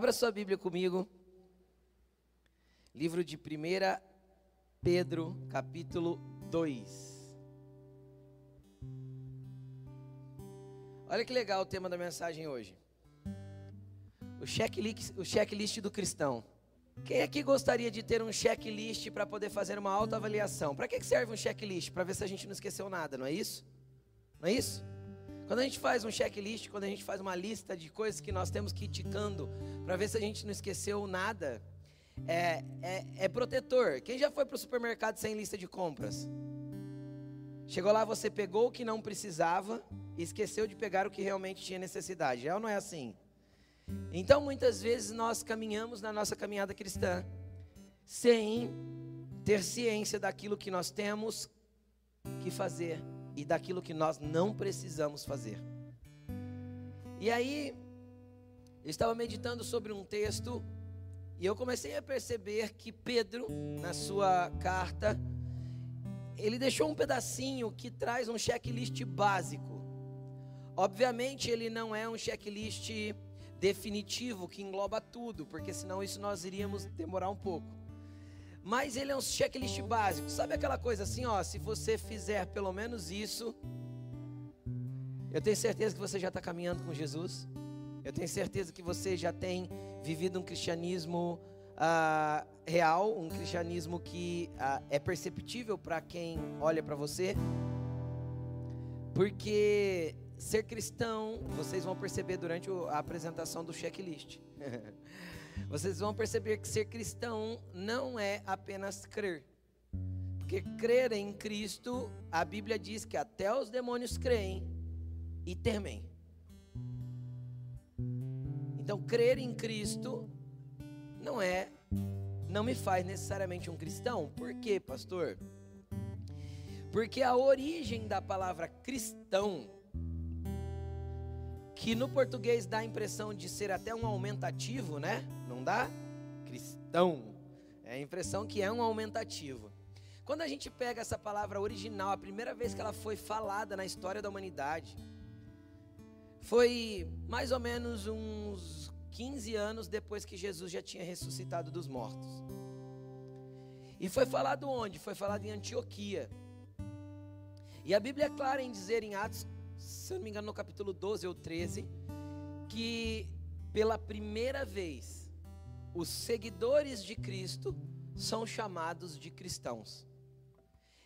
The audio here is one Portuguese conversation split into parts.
Abra sua Bíblia comigo. Livro de 1 Pedro, capítulo 2. Olha que legal o tema da mensagem hoje. O checklist, o checklist do cristão. Quem aqui gostaria de ter um checklist para poder fazer uma autoavaliação? Para que serve um checklist? Para ver se a gente não esqueceu nada, não é isso? Não é isso? Quando a gente faz um checklist, quando a gente faz uma lista de coisas que nós temos que ir ticando para ver se a gente não esqueceu nada, é, é, é protetor. Quem já foi para o supermercado sem lista de compras? Chegou lá, você pegou o que não precisava e esqueceu de pegar o que realmente tinha necessidade. É ou não é assim? Então, muitas vezes nós caminhamos na nossa caminhada cristã sem ter ciência daquilo que nós temos que fazer e daquilo que nós não precisamos fazer. E aí, eu estava meditando sobre um texto e eu comecei a perceber que Pedro, na sua carta, ele deixou um pedacinho que traz um checklist básico. Obviamente, ele não é um checklist definitivo que engloba tudo, porque senão isso nós iríamos demorar um pouco. Mas ele é um checklist básico. Sabe aquela coisa assim, ó, se você fizer pelo menos isso, eu tenho certeza que você já está caminhando com Jesus. Eu tenho certeza que você já tem vivido um cristianismo uh, real, um cristianismo que uh, é perceptível para quem olha para você. Porque ser cristão, vocês vão perceber durante a apresentação do checklist. vocês vão perceber que ser cristão não é apenas crer. Porque crer em Cristo, a Bíblia diz que até os demônios creem e temem. Então, crer em Cristo não é, não me faz necessariamente um cristão. Por quê, pastor? Porque a origem da palavra cristão que no português dá a impressão de ser até um aumentativo, né? Dá? Cristão. É a impressão que é um aumentativo. Quando a gente pega essa palavra original, a primeira vez que ela foi falada na história da humanidade, foi mais ou menos uns 15 anos depois que Jesus já tinha ressuscitado dos mortos. E foi falado onde? Foi falado em Antioquia. E a Bíblia é clara em dizer em Atos se não me engano, no capítulo 12 ou 13, que pela primeira vez os seguidores de Cristo são chamados de cristãos.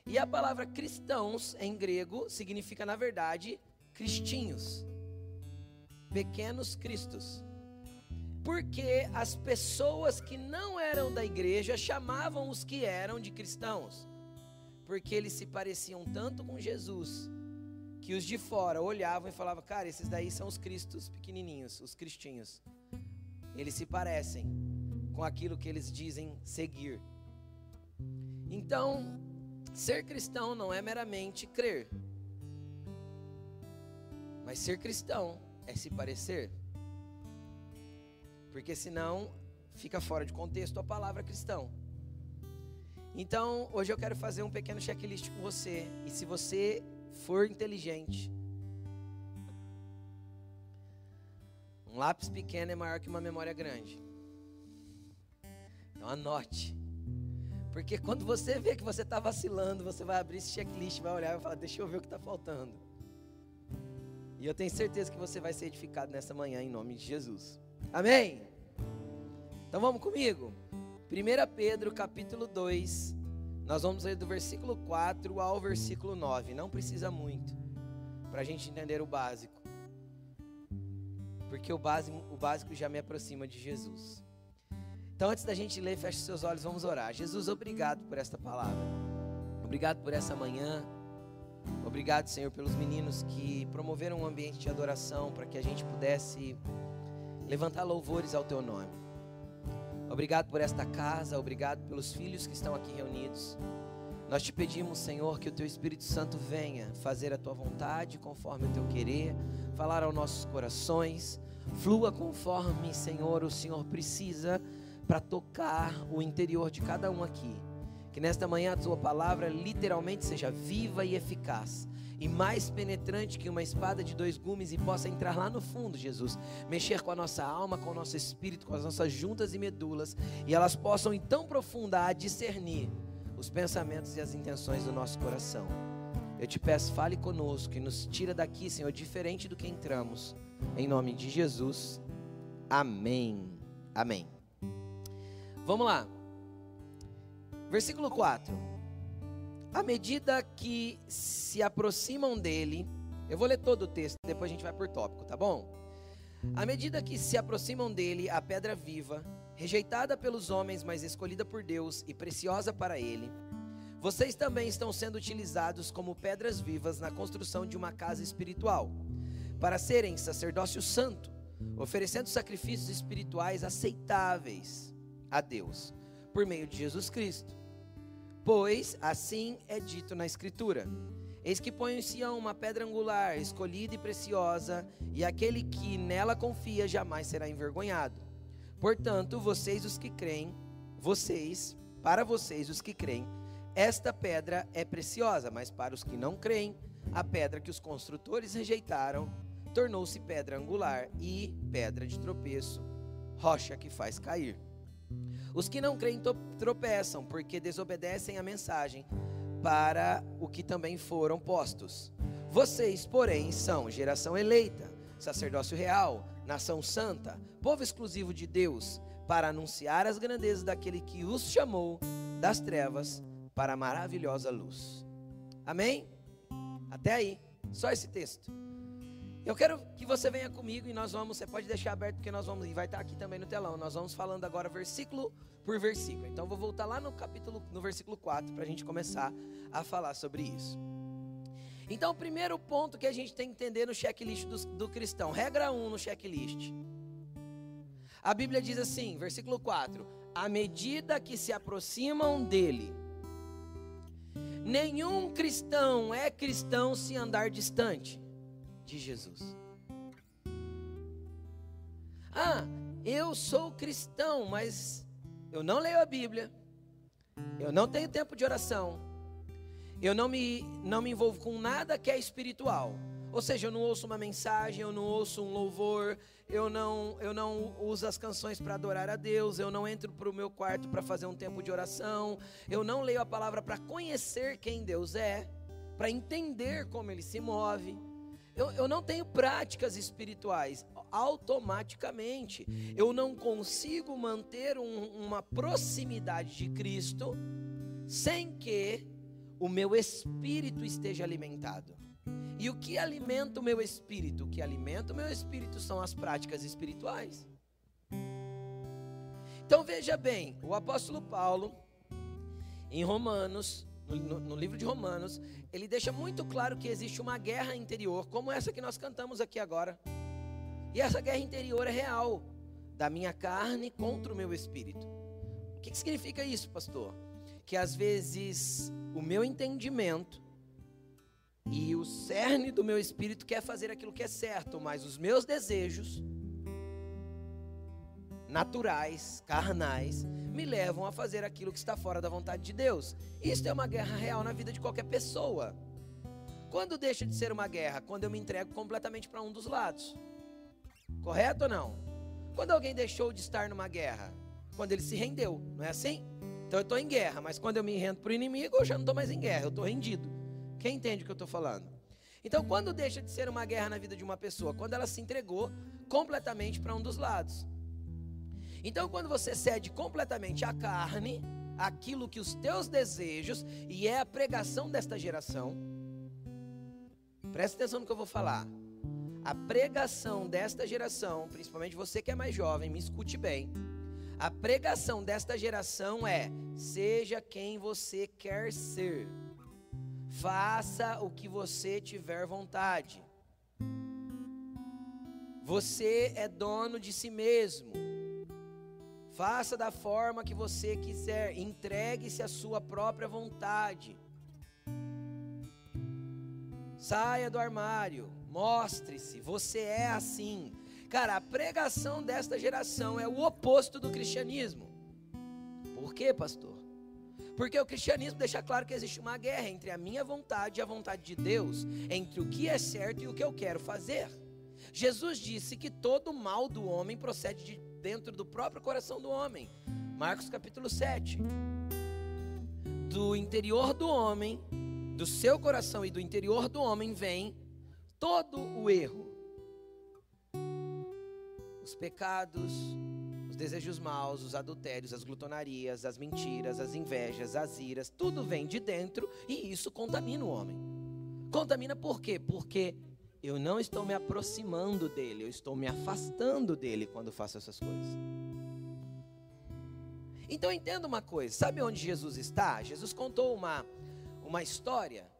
E a palavra cristãos em grego significa, na verdade, cristinhos, pequenos cristos. Porque as pessoas que não eram da igreja chamavam os que eram de cristãos, porque eles se pareciam tanto com Jesus que os de fora olhavam e falavam: Cara, esses daí são os cristos pequenininhos, os cristinhos. Eles se parecem com aquilo que eles dizem seguir. Então, ser cristão não é meramente crer, mas ser cristão é se parecer. Porque senão fica fora de contexto a palavra cristão. Então, hoje eu quero fazer um pequeno checklist com você. E se você for inteligente, um lápis pequeno é maior que uma memória grande. Então anote. Porque quando você vê que você está vacilando, você vai abrir esse checklist, vai olhar e vai falar: Deixa eu ver o que está faltando. E eu tenho certeza que você vai ser edificado nessa manhã em nome de Jesus. Amém? Então vamos comigo. 1 Pedro capítulo 2, nós vamos ler do versículo 4 ao versículo 9. Não precisa muito para a gente entender o básico. Porque o básico, o básico já me aproxima de Jesus. Então, antes da gente ler, feche seus olhos, vamos orar. Jesus, obrigado por esta palavra. Obrigado por essa manhã. Obrigado, Senhor, pelos meninos que promoveram um ambiente de adoração para que a gente pudesse levantar louvores ao teu nome. Obrigado por esta casa, obrigado pelos filhos que estão aqui reunidos. Nós te pedimos, Senhor, que o teu Espírito Santo venha fazer a tua vontade conforme o teu querer, falar aos nossos corações, flua conforme, Senhor, o Senhor precisa para tocar o interior de cada um aqui. Que nesta manhã a tua palavra literalmente seja viva e eficaz e mais penetrante que uma espada de dois gumes e possa entrar lá no fundo, Jesus, mexer com a nossa alma, com o nosso espírito, com as nossas juntas e medulas, e elas possam ir tão profunda a discernir os pensamentos e as intenções do nosso coração. Eu te peço, fale conosco e nos tira daqui, Senhor, diferente do que entramos. Em nome de Jesus. Amém. Amém. Vamos lá. Versículo 4. À medida que se aproximam dele, eu vou ler todo o texto, depois a gente vai por tópico, tá bom? À medida que se aproximam dele, a pedra viva, rejeitada pelos homens, mas escolhida por Deus e preciosa para ele, vocês também estão sendo utilizados como pedras vivas na construção de uma casa espiritual, para serem sacerdócio santo, oferecendo sacrifícios espirituais aceitáveis a Deus, por meio de Jesus Cristo. Pois assim é dito na Escritura: Eis que põe em Sião uma pedra angular, escolhida e preciosa, e aquele que nela confia jamais será envergonhado. Portanto, vocês os que creem, vocês, para vocês os que creem, esta pedra é preciosa, mas para os que não creem, a pedra que os construtores rejeitaram tornou-se pedra angular e pedra de tropeço, rocha que faz cair. Os que não creem tropeçam, porque desobedecem a mensagem para o que também foram postos. Vocês, porém, são geração eleita, sacerdócio real, nação santa, povo exclusivo de Deus, para anunciar as grandezas daquele que os chamou das trevas para a maravilhosa luz. Amém? Até aí, só esse texto. Eu quero que você venha comigo e nós vamos, você pode deixar aberto porque nós vamos, e vai estar aqui também no telão, nós vamos falando agora versículo por versículo. Então vou voltar lá no capítulo, no versículo 4, para a gente começar a falar sobre isso. Então o primeiro ponto que a gente tem que entender no checklist do, do cristão, regra 1 no checklist. A Bíblia diz assim, versículo 4: à medida que se aproximam dele, nenhum cristão é cristão se andar distante de Jesus. Ah, eu sou cristão, mas eu não leio a Bíblia, eu não tenho tempo de oração, eu não me, não me envolvo com nada que é espiritual. Ou seja, eu não ouço uma mensagem, eu não ouço um louvor, eu não, eu não uso as canções para adorar a Deus, eu não entro para o meu quarto para fazer um tempo de oração, eu não leio a palavra para conhecer quem Deus é, para entender como Ele se move eu, eu não tenho práticas espirituais, automaticamente eu não consigo manter um, uma proximidade de Cristo sem que o meu espírito esteja alimentado. E o que alimenta o meu espírito? O que alimenta o meu espírito são as práticas espirituais. Então veja bem, o apóstolo Paulo, em Romanos, no, no, livro de Romanos, ele deixa muito claro que existe uma guerra interior, como essa que nós cantamos aqui agora. E essa guerra interior é real, da minha carne contra o meu espírito. O que, que significa isso, pastor? Que às vezes o meu entendimento e o cerne do meu espírito quer fazer aquilo que é certo, mas os meus desejos naturais, carnais, me levam a fazer aquilo que está fora da vontade de Deus. Isso é uma guerra real na vida de qualquer pessoa. Quando deixa de ser uma guerra? Quando eu me entrego completamente para um dos lados. Correto ou não? Quando alguém deixou de estar numa guerra? Quando ele se rendeu, não é assim? Então eu estou em guerra, mas quando eu me rendo para o inimigo, eu já não estou mais em guerra, eu estou rendido. Quem entende o que eu estou falando? Então, quando deixa de ser uma guerra na vida de uma pessoa? Quando ela se entregou completamente para um dos lados. Então, quando você cede completamente à carne, aquilo que os teus desejos, e é a pregação desta geração, presta atenção no que eu vou falar. A pregação desta geração, principalmente você que é mais jovem, me escute bem. A pregação desta geração é: seja quem você quer ser, faça o que você tiver vontade. Você é dono de si mesmo. Faça da forma que você quiser, entregue-se à sua própria vontade. Saia do armário, mostre-se, você é assim. Cara, a pregação desta geração é o oposto do cristianismo. Por quê, pastor? Porque o cristianismo deixa claro que existe uma guerra entre a minha vontade e a vontade de Deus, entre o que é certo e o que eu quero fazer. Jesus disse que todo mal do homem procede de dentro do próprio coração do homem. Marcos capítulo 7. Do interior do homem, do seu coração e do interior do homem vem todo o erro. Os pecados, os desejos maus, os adultérios, as glutonarias, as mentiras, as invejas, as iras, tudo vem de dentro e isso contamina o homem. Contamina por quê? Porque eu não estou me aproximando dele, eu estou me afastando dele quando faço essas coisas. Então entenda uma coisa, sabe onde Jesus está? Jesus contou uma, uma história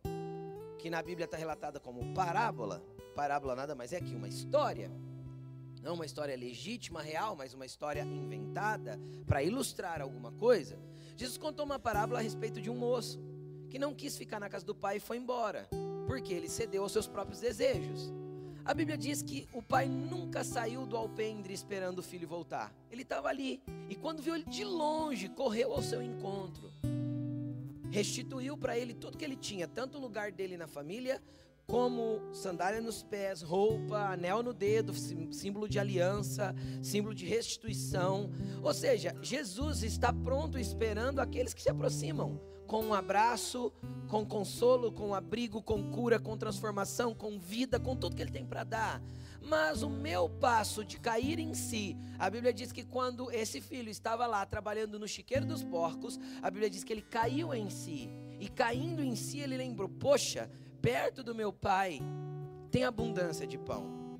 que na Bíblia está relatada como parábola. Parábola nada mais é que uma história não uma história legítima, real, mas uma história inventada para ilustrar alguma coisa. Jesus contou uma parábola a respeito de um moço que não quis ficar na casa do pai e foi embora, porque ele cedeu aos seus próprios desejos. A Bíblia diz que o pai nunca saiu do alpendre esperando o filho voltar. Ele estava ali e quando viu ele de longe, correu ao seu encontro. Restituiu para ele tudo que ele tinha, tanto o lugar dele na família, como sandália nos pés, roupa, anel no dedo, símbolo de aliança, símbolo de restituição. Ou seja, Jesus está pronto esperando aqueles que se aproximam, com um abraço, com consolo, com abrigo, com cura, com transformação, com vida, com tudo que ele tem para dar. Mas o meu passo de cair em si, a Bíblia diz que quando esse filho estava lá trabalhando no chiqueiro dos porcos, a Bíblia diz que ele caiu em si. E caindo em si, ele lembrou: Poxa, perto do meu Pai tem abundância de pão.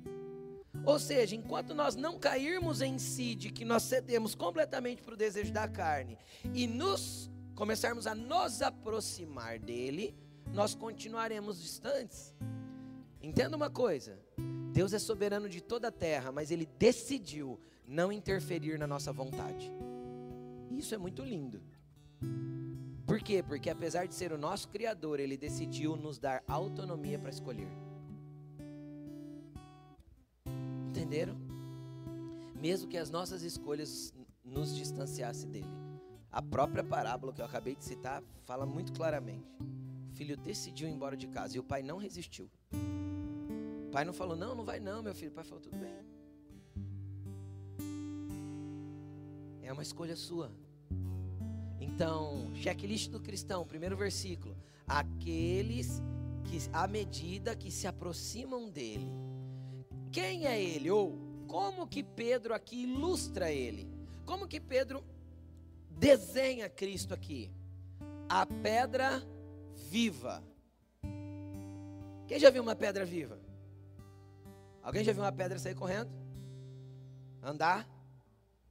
Ou seja, enquanto nós não cairmos em si de que nós cedemos completamente para o desejo da carne e nos começarmos a nos aproximar dele, nós continuaremos distantes. Entenda uma coisa: Deus é soberano de toda a terra, mas ele decidiu não interferir na nossa vontade. Isso é muito lindo. Por quê? Porque apesar de ser o nosso Criador, Ele decidiu nos dar autonomia para escolher. Entenderam? Mesmo que as nossas escolhas nos distanciassem dele. A própria parábola que eu acabei de citar fala muito claramente. O filho decidiu ir embora de casa e o pai não resistiu. O pai não falou, não, não vai não, meu filho. O pai falou, tudo bem. É uma escolha sua. Então, checklist do cristão, primeiro versículo. Aqueles que, à medida que se aproximam dele. Quem é ele? Ou como que Pedro aqui ilustra ele? Como que Pedro desenha Cristo aqui? A pedra viva. Quem já viu uma pedra viva? Alguém já viu uma pedra sair correndo? Andar?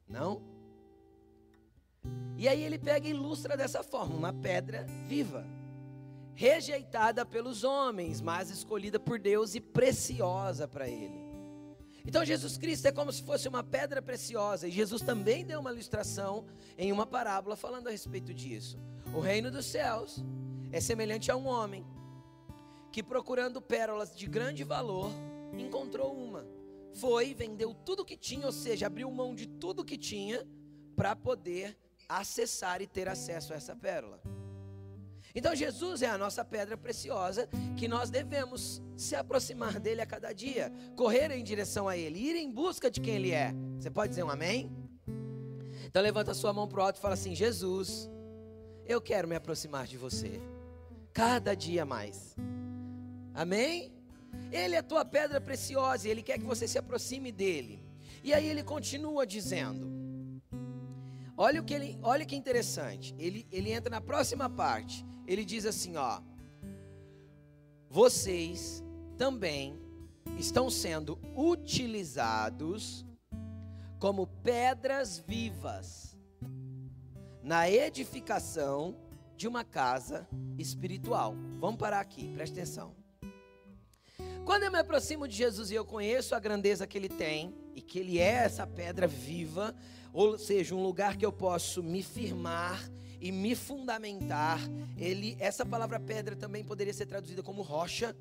Não? E aí ele pega e ilustra dessa forma: uma pedra viva, rejeitada pelos homens, mas escolhida por Deus e preciosa para ele. Então Jesus Cristo é como se fosse uma pedra preciosa, e Jesus também deu uma ilustração em uma parábola falando a respeito disso. O reino dos céus é semelhante a um homem que procurando pérolas de grande valor, encontrou uma. Foi, vendeu tudo que tinha, ou seja, abriu mão de tudo que tinha para poder acessar e ter acesso a essa pérola. Então Jesus é a nossa pedra preciosa que nós devemos se aproximar dele a cada dia, correr em direção a ele, ir em busca de quem ele é. Você pode dizer um amém? Então levanta a sua mão para o alto e fala assim: Jesus, eu quero me aproximar de você, cada dia mais. Amém? Ele é a tua pedra preciosa e ele quer que você se aproxime dele. E aí ele continua dizendo: Olha o que ele, olha que interessante. Ele, ele entra na próxima parte. Ele diz assim, ó: Vocês também estão sendo utilizados como pedras vivas na edificação de uma casa espiritual. Vamos parar aqui, preste atenção. Quando eu me aproximo de Jesus e eu conheço a grandeza que ele tem e que ele é essa pedra viva, ou seja, um lugar que eu posso me firmar e me fundamentar. Ele, essa palavra pedra também poderia ser traduzida como rocha.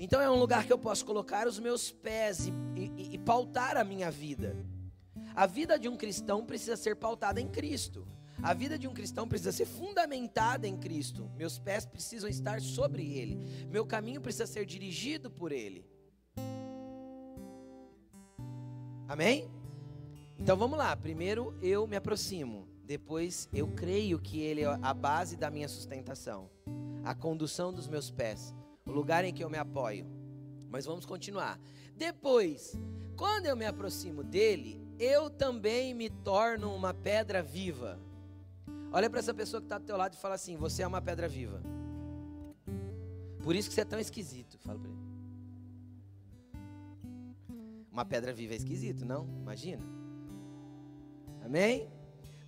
Então é um lugar que eu posso colocar os meus pés e, e, e pautar a minha vida. A vida de um cristão precisa ser pautada em Cristo. A vida de um cristão precisa ser fundamentada em Cristo. Meus pés precisam estar sobre Ele. Meu caminho precisa ser dirigido por Ele. Amém? Então vamos lá. Primeiro eu me aproximo. Depois eu creio que Ele é a base da minha sustentação, a condução dos meus pés, o lugar em que eu me apoio. Mas vamos continuar. Depois, quando eu me aproximo dele, eu também me torno uma pedra viva. Olha para essa pessoa que está do teu lado e fala assim: Você é uma pedra viva. Por isso que você é tão esquisito. Fala para ele. Uma pedra viva é esquisito, não? Imagina. Amém?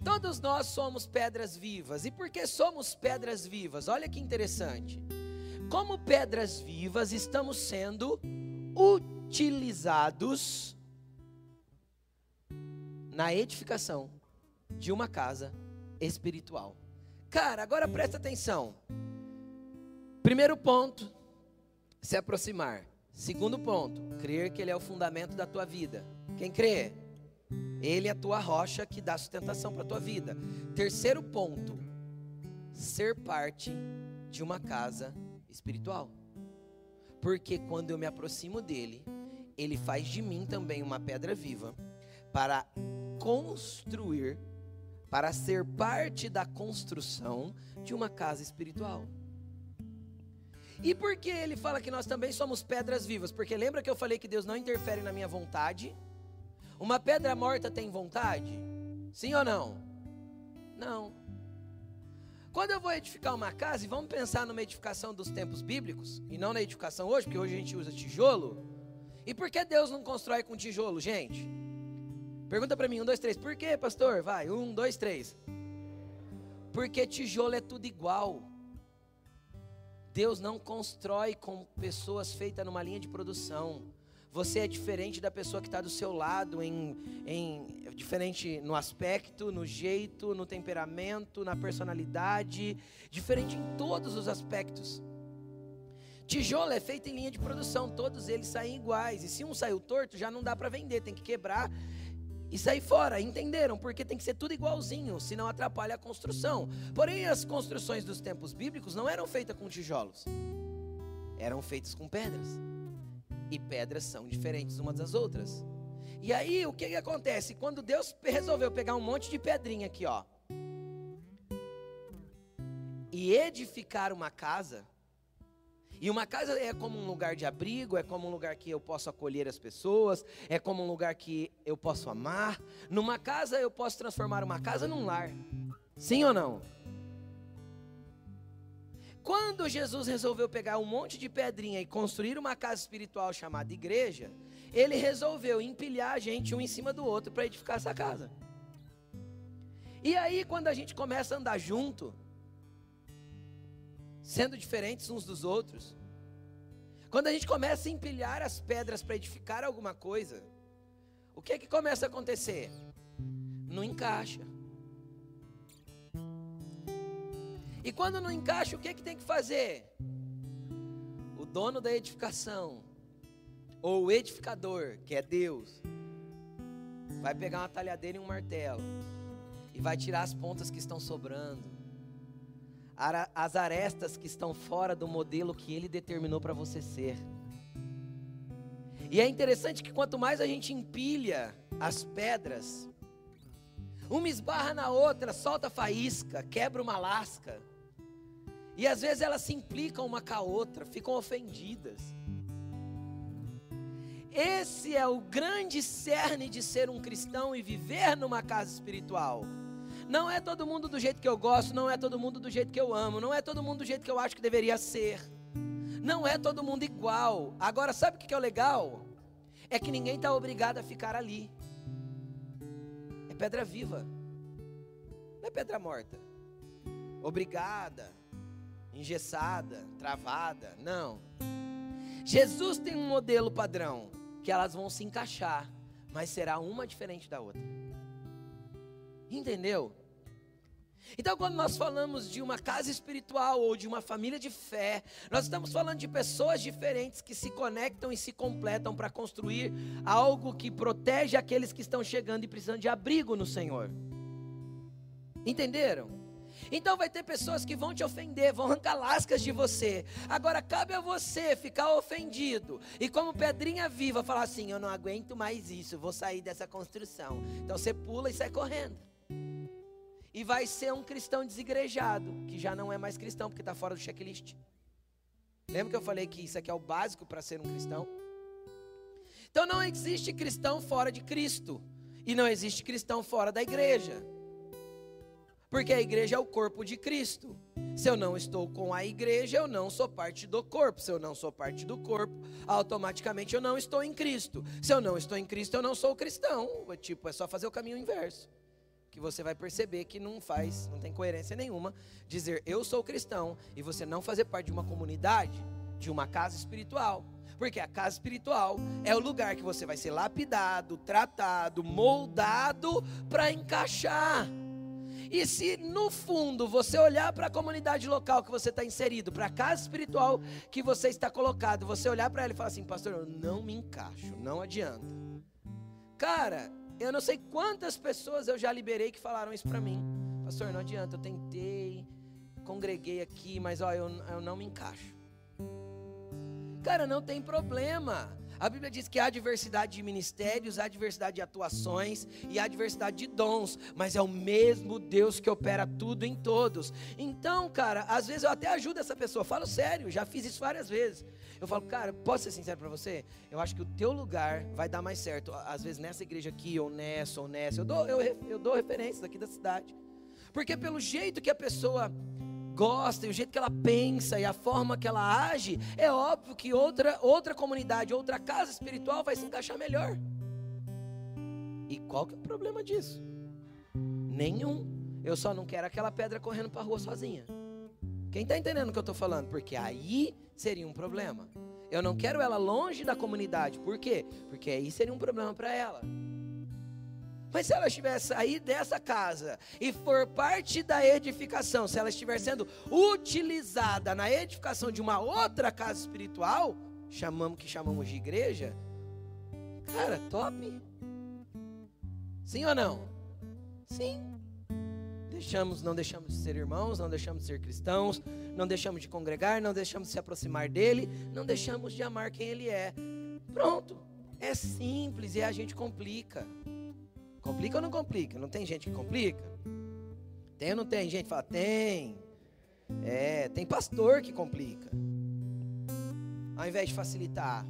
Todos nós somos pedras vivas. E por que somos pedras vivas? Olha que interessante. Como pedras vivas, estamos sendo utilizados na edificação de uma casa espiritual. Cara, agora presta atenção. Primeiro ponto, se aproximar. Segundo ponto, crer que Ele é o fundamento da tua vida. Quem crê? Ele é a tua rocha que dá sustentação para a tua vida. Terceiro ponto, ser parte de uma casa espiritual. Porque quando eu me aproximo dele, ele faz de mim também uma pedra viva para construir para ser parte da construção de uma casa espiritual. E por que ele fala que nós também somos pedras vivas? Porque lembra que eu falei que Deus não interfere na minha vontade? Uma pedra morta tem vontade? Sim ou não? Não. Quando eu vou edificar uma casa, e vamos pensar numa edificação dos tempos bíblicos, e não na edificação hoje, porque hoje a gente usa tijolo. E por que Deus não constrói com tijolo, gente? Pergunta para mim, um, dois, três. Por quê, pastor? Vai, um, dois, três. Porque tijolo é tudo igual. Deus não constrói com pessoas feitas numa linha de produção. Você é diferente da pessoa que está do seu lado, em, em diferente no aspecto, no jeito, no temperamento, na personalidade, diferente em todos os aspectos. Tijolo é feito em linha de produção, todos eles saem iguais. E se um saiu torto, já não dá para vender, tem que quebrar e sair fora. Entenderam? Porque tem que ser tudo igualzinho, senão atrapalha a construção. Porém, as construções dos tempos bíblicos não eram feitas com tijolos, eram feitas com pedras. E pedras são diferentes umas das outras. E aí, o que, que acontece? Quando Deus resolveu pegar um monte de pedrinha aqui, ó, e edificar uma casa, e uma casa é como um lugar de abrigo, é como um lugar que eu posso acolher as pessoas, é como um lugar que eu posso amar. Numa casa eu posso transformar uma casa num lar. Sim ou não? Quando Jesus resolveu pegar um monte de pedrinha e construir uma casa espiritual chamada igreja, ele resolveu empilhar a gente um em cima do outro para edificar essa casa. E aí, quando a gente começa a andar junto, sendo diferentes uns dos outros. Quando a gente começa a empilhar as pedras para edificar alguma coisa, o que é que começa a acontecer? Não encaixa. E quando não encaixa, o que é que tem que fazer? O dono da edificação, ou o edificador, que é Deus, vai pegar uma talhadeira e um martelo e vai tirar as pontas que estão sobrando as arestas que estão fora do modelo que ele determinou para você ser. E é interessante que quanto mais a gente empilha as pedras, uma esbarra na outra, solta faísca, quebra uma lasca. E às vezes elas se implicam uma com a outra, ficam ofendidas. Esse é o grande cerne de ser um cristão e viver numa casa espiritual. Não é todo mundo do jeito que eu gosto, não é todo mundo do jeito que eu amo, não é todo mundo do jeito que eu acho que deveria ser. Não é todo mundo igual. Agora, sabe o que é o legal? É que ninguém está obrigado a ficar ali. É pedra viva, não é pedra morta. Obrigada, engessada, travada. Não. Jesus tem um modelo padrão que elas vão se encaixar, mas será uma diferente da outra. Entendeu? Então, quando nós falamos de uma casa espiritual ou de uma família de fé, nós estamos falando de pessoas diferentes que se conectam e se completam para construir algo que protege aqueles que estão chegando e precisando de abrigo no Senhor. Entenderam? Então vai ter pessoas que vão te ofender, vão arrancar lascas de você. Agora cabe a você ficar ofendido e como pedrinha viva falar assim: "Eu não aguento mais isso, vou sair dessa construção". Então você pula e sai correndo. E vai ser um cristão desigrejado, que já não é mais cristão porque está fora do checklist. Lembra que eu falei que isso aqui é o básico para ser um cristão? Então não existe cristão fora de Cristo. E não existe cristão fora da igreja. Porque a igreja é o corpo de Cristo. Se eu não estou com a igreja, eu não sou parte do corpo. Se eu não sou parte do corpo, automaticamente eu não estou em Cristo. Se eu não estou em Cristo, eu não sou cristão. Tipo, é só fazer o caminho inverso. Que você vai perceber que não faz, não tem coerência nenhuma dizer eu sou cristão e você não fazer parte de uma comunidade, de uma casa espiritual. Porque a casa espiritual é o lugar que você vai ser lapidado, tratado, moldado para encaixar. E se no fundo você olhar para a comunidade local que você está inserido, para a casa espiritual que você está colocado, você olhar para ela e falar assim, pastor, eu não me encaixo, não adianta. Cara, eu não sei quantas pessoas eu já liberei que falaram isso para mim. Pastor, não adianta, eu tentei, congreguei aqui, mas ó, eu, eu não me encaixo. Cara, não tem problema. A Bíblia diz que há diversidade de ministérios, há diversidade de atuações e há diversidade de dons, mas é o mesmo Deus que opera tudo em todos. Então, cara, às vezes eu até ajudo essa pessoa, falo sério, já fiz isso várias vezes. Eu falo, cara, posso ser sincero para você? Eu acho que o teu lugar vai dar mais certo, às vezes nessa igreja aqui, ou nessa, ou nessa. Eu dou, eu, eu dou referências aqui da cidade. Porque pelo jeito que a pessoa gosta, e o jeito que ela pensa e a forma que ela age, é óbvio que outra, outra comunidade, outra casa espiritual vai se encaixar melhor. E qual que é o problema disso? Nenhum. Eu só não quero aquela pedra correndo para a rua sozinha. Quem está entendendo o que eu estou falando? Porque aí seria um problema. Eu não quero ela longe da comunidade. Por quê? Porque aí seria um problema para ela. Mas se ela estiver sair dessa casa e for parte da edificação, se ela estiver sendo utilizada na edificação de uma outra casa espiritual, chamamos que chamamos de igreja, cara, top. Sim ou não? Sim. Deixamos, não deixamos de ser irmãos, não deixamos de ser cristãos, não deixamos de congregar, não deixamos de se aproximar dele, não deixamos de amar quem ele é. Pronto. É simples e a gente complica. Complica ou não complica? Não tem gente que complica? Tem ou não tem gente que fala? Tem. É, tem pastor que complica. Ao invés de facilitar.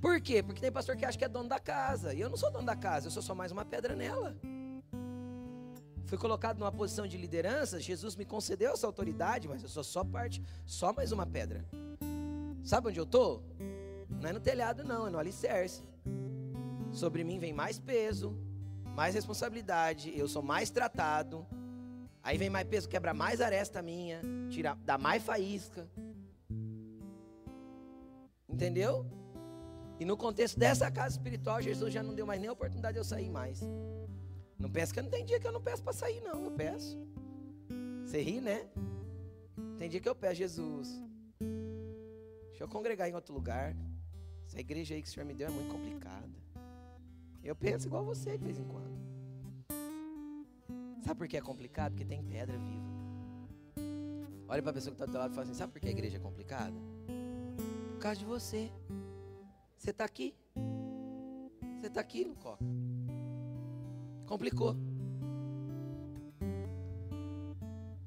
Por quê? Porque tem pastor que acha que é dono da casa. E eu não sou dono da casa, eu sou só mais uma pedra nela. Fui colocado numa posição de liderança, Jesus me concedeu essa autoridade, mas eu sou só parte, só mais uma pedra. Sabe onde eu estou? Não é no telhado, não, é no alicerce. Sobre mim vem mais peso, mais responsabilidade, eu sou mais tratado. Aí vem mais peso, quebra mais aresta minha, tira, dá mais faísca. Entendeu? E no contexto dessa casa espiritual, Jesus já não deu mais nem a oportunidade de eu sair mais. Não pensa que eu não tem dia que eu não peço para sair, não. Eu peço. Você ri, né? Tem dia que eu peço, Jesus. Deixa eu congregar em outro lugar. Essa igreja aí que o Senhor me deu é muito complicada. Eu penso igual você de vez em quando. Sabe por que é complicado? Porque tem pedra viva. Olha para a pessoa que está do teu lado e fala assim: Sabe por que a igreja é complicada? Por causa de você. Você está aqui. Você está aqui no coca. Complicou.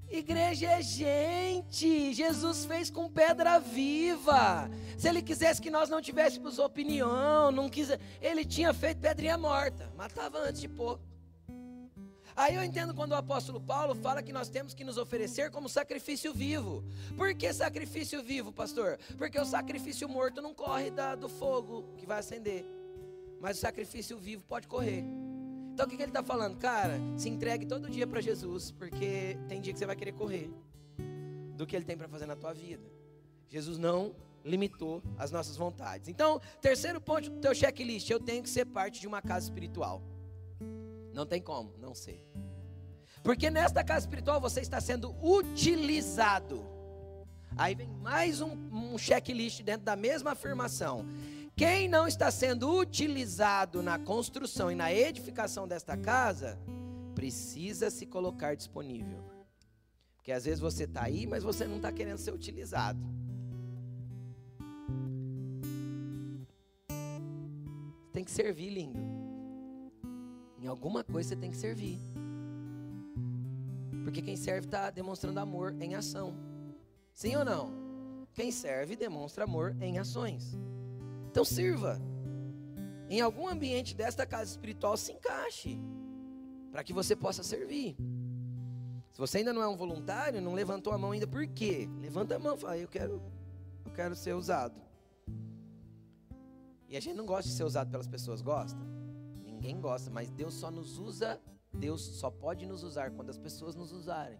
Igreja é gente. Jesus fez com pedra viva. Se ele quisesse que nós não tivéssemos opinião, não quiser, ele tinha feito pedrinha morta, matava antes de pôr. Aí eu entendo quando o apóstolo Paulo fala que nós temos que nos oferecer como sacrifício vivo. Por que sacrifício vivo, pastor? Porque o sacrifício morto não corre da, do fogo que vai acender. Mas o sacrifício vivo pode correr. Então o que, que ele está falando? Cara, se entregue todo dia para Jesus, porque tem dia que você vai querer correr do que ele tem para fazer na tua vida. Jesus não limitou as nossas vontades. Então, terceiro ponto do teu checklist, eu tenho que ser parte de uma casa espiritual. Não tem como, não sei. Porque nesta casa espiritual você está sendo utilizado. Aí vem mais um, um checklist dentro da mesma afirmação. Quem não está sendo utilizado na construção e na edificação desta casa, precisa se colocar disponível. Porque às vezes você está aí, mas você não está querendo ser utilizado. Tem que servir, lindo. Em alguma coisa você tem que servir. Porque quem serve está demonstrando amor em ação. Sim ou não? Quem serve demonstra amor em ações. Então sirva. Em algum ambiente desta casa espiritual se encaixe. Para que você possa servir. Se você ainda não é um voluntário, não levantou a mão ainda, por quê? Levanta a mão, fala, eu quero, eu quero ser usado. E a gente não gosta de ser usado pelas pessoas, gosta? Ninguém gosta, mas Deus só nos usa, Deus só pode nos usar quando as pessoas nos usarem.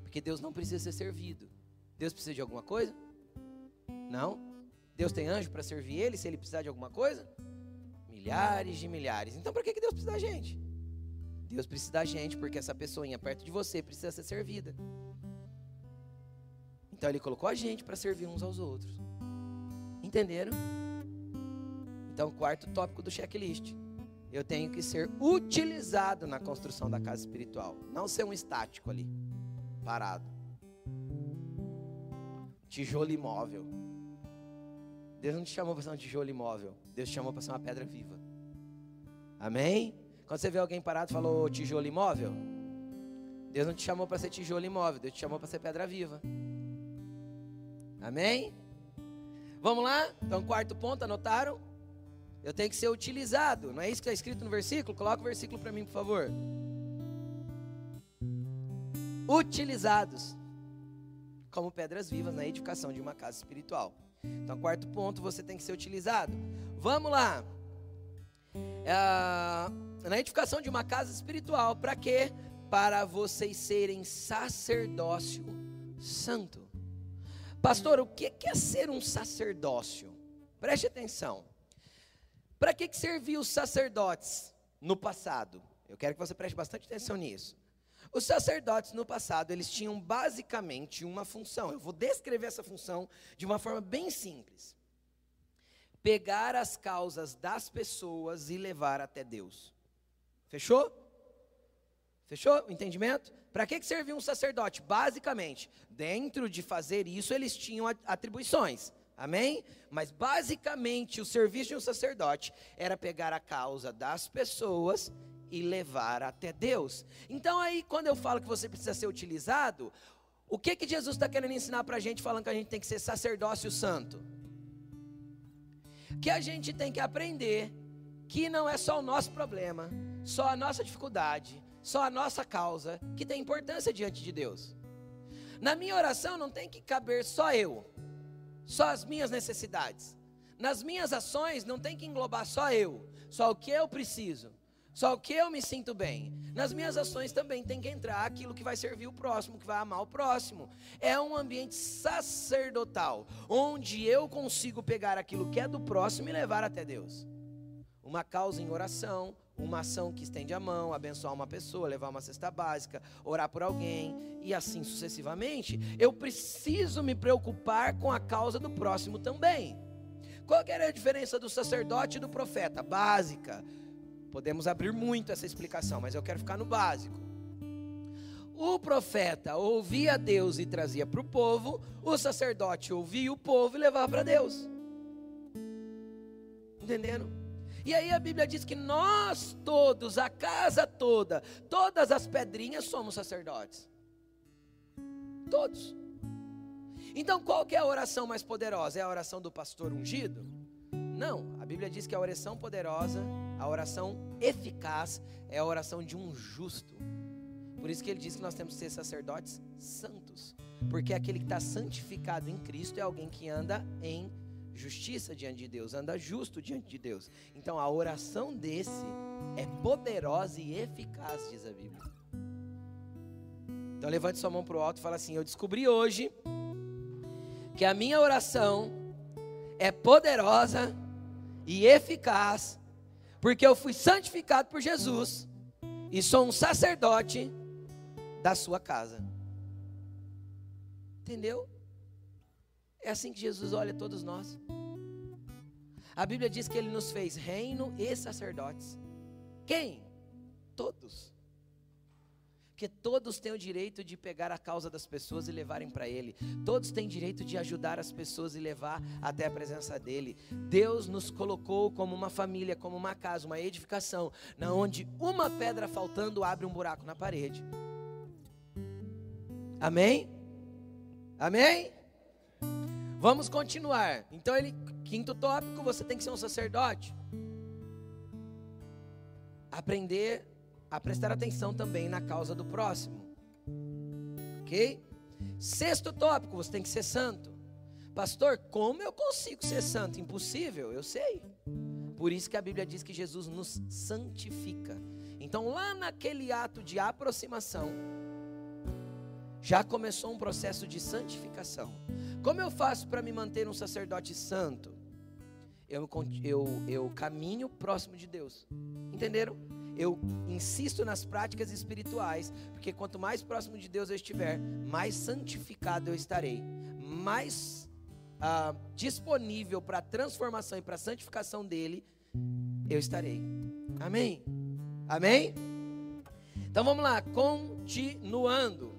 Porque Deus não precisa ser servido. Deus precisa de alguma coisa? Não? Deus tem anjo para servir ele se ele precisar de alguma coisa? Milhares de milhares. Então para que Deus precisa da gente? Deus precisa da gente porque essa pessoinha perto de você precisa ser servida. Então ele colocou a gente para servir uns aos outros. Entenderam? Então, quarto tópico do checklist. Eu tenho que ser utilizado na construção da casa espiritual, não ser um estático ali, parado. Tijolo imóvel. Deus não te chamou para ser um tijolo imóvel, Deus te chamou para ser uma pedra viva. Amém? Quando você vê alguém parado e falou tijolo imóvel, Deus não te chamou para ser tijolo imóvel, Deus te chamou para ser pedra viva. Amém? Vamos lá? Então, quarto ponto, anotaram? Eu tenho que ser utilizado. Não é isso que está escrito no versículo? Coloca o versículo para mim, por favor. Utilizados como pedras vivas na edificação de uma casa espiritual. Então, quarto ponto, você tem que ser utilizado. Vamos lá. É, na edificação de uma casa espiritual, para quê? Para vocês serem sacerdócio santo. Pastor, o que é ser um sacerdócio? Preste atenção. Para que, que serviam os sacerdotes no passado? Eu quero que você preste bastante atenção nisso. Os sacerdotes no passado, eles tinham basicamente uma função. Eu vou descrever essa função de uma forma bem simples. Pegar as causas das pessoas e levar até Deus. Fechou? Fechou o entendimento? Para que, que servia um sacerdote? Basicamente, dentro de fazer isso, eles tinham atribuições. Amém? Mas basicamente o serviço de um sacerdote era pegar a causa das pessoas e levar até Deus. Então aí quando eu falo que você precisa ser utilizado, o que que Jesus está querendo ensinar para a gente falando que a gente tem que ser sacerdócio santo? Que a gente tem que aprender que não é só o nosso problema, só a nossa dificuldade, só a nossa causa que tem importância diante de Deus. Na minha oração não tem que caber só eu só as minhas necessidades. Nas minhas ações não tem que englobar só eu, só o que eu preciso, só que eu me sinto bem. Nas minhas ações também tem que entrar aquilo que vai servir o próximo, que vai amar o próximo. É um ambiente sacerdotal, onde eu consigo pegar aquilo que é do próximo e levar até Deus. Uma causa em oração, uma ação que estende a mão, abençoar uma pessoa, levar uma cesta básica, orar por alguém e assim sucessivamente, eu preciso me preocupar com a causa do próximo também. Qual era a diferença do sacerdote e do profeta? Básica. Podemos abrir muito essa explicação, mas eu quero ficar no básico. O profeta ouvia Deus e trazia para o povo, o sacerdote ouvia o povo e levava para Deus. Entenderam? E aí a Bíblia diz que nós todos, a casa toda, todas as pedrinhas somos sacerdotes. Todos. Então qual que é a oração mais poderosa? É a oração do pastor ungido? Não, a Bíblia diz que a oração poderosa, a oração eficaz é a oração de um justo. Por isso que ele diz que nós temos que ser sacerdotes santos. Porque aquele que está santificado em Cristo é alguém que anda em justiça diante de Deus, anda justo diante de Deus. Então a oração desse é poderosa e eficaz, diz a Bíblia. Então levante sua mão para o alto e fala assim: Eu descobri hoje que a minha oração é poderosa e eficaz, porque eu fui santificado por Jesus e sou um sacerdote da sua casa. Entendeu? É assim que Jesus olha todos nós. A Bíblia diz que ele nos fez reino e sacerdotes. Quem? Todos. Porque todos têm o direito de pegar a causa das pessoas e levarem para Ele. Todos têm direito de ajudar as pessoas e levar até a presença dEle. Deus nos colocou como uma família, como uma casa, uma edificação, na onde uma pedra faltando abre um buraco na parede. Amém? Amém? Vamos continuar. Então ele, quinto tópico, você tem que ser um sacerdote. Aprender a prestar atenção também na causa do próximo. OK? Sexto tópico, você tem que ser santo. Pastor, como eu consigo ser santo? Impossível, eu sei. Por isso que a Bíblia diz que Jesus nos santifica. Então, lá naquele ato de aproximação, já começou um processo de santificação. Como eu faço para me manter um sacerdote santo? Eu, eu, eu caminho próximo de Deus. Entenderam? Eu insisto nas práticas espirituais, porque quanto mais próximo de Deus eu estiver, mais santificado eu estarei, mais ah, disponível para a transformação e para a santificação dele eu estarei. Amém? Amém? Então vamos lá, continuando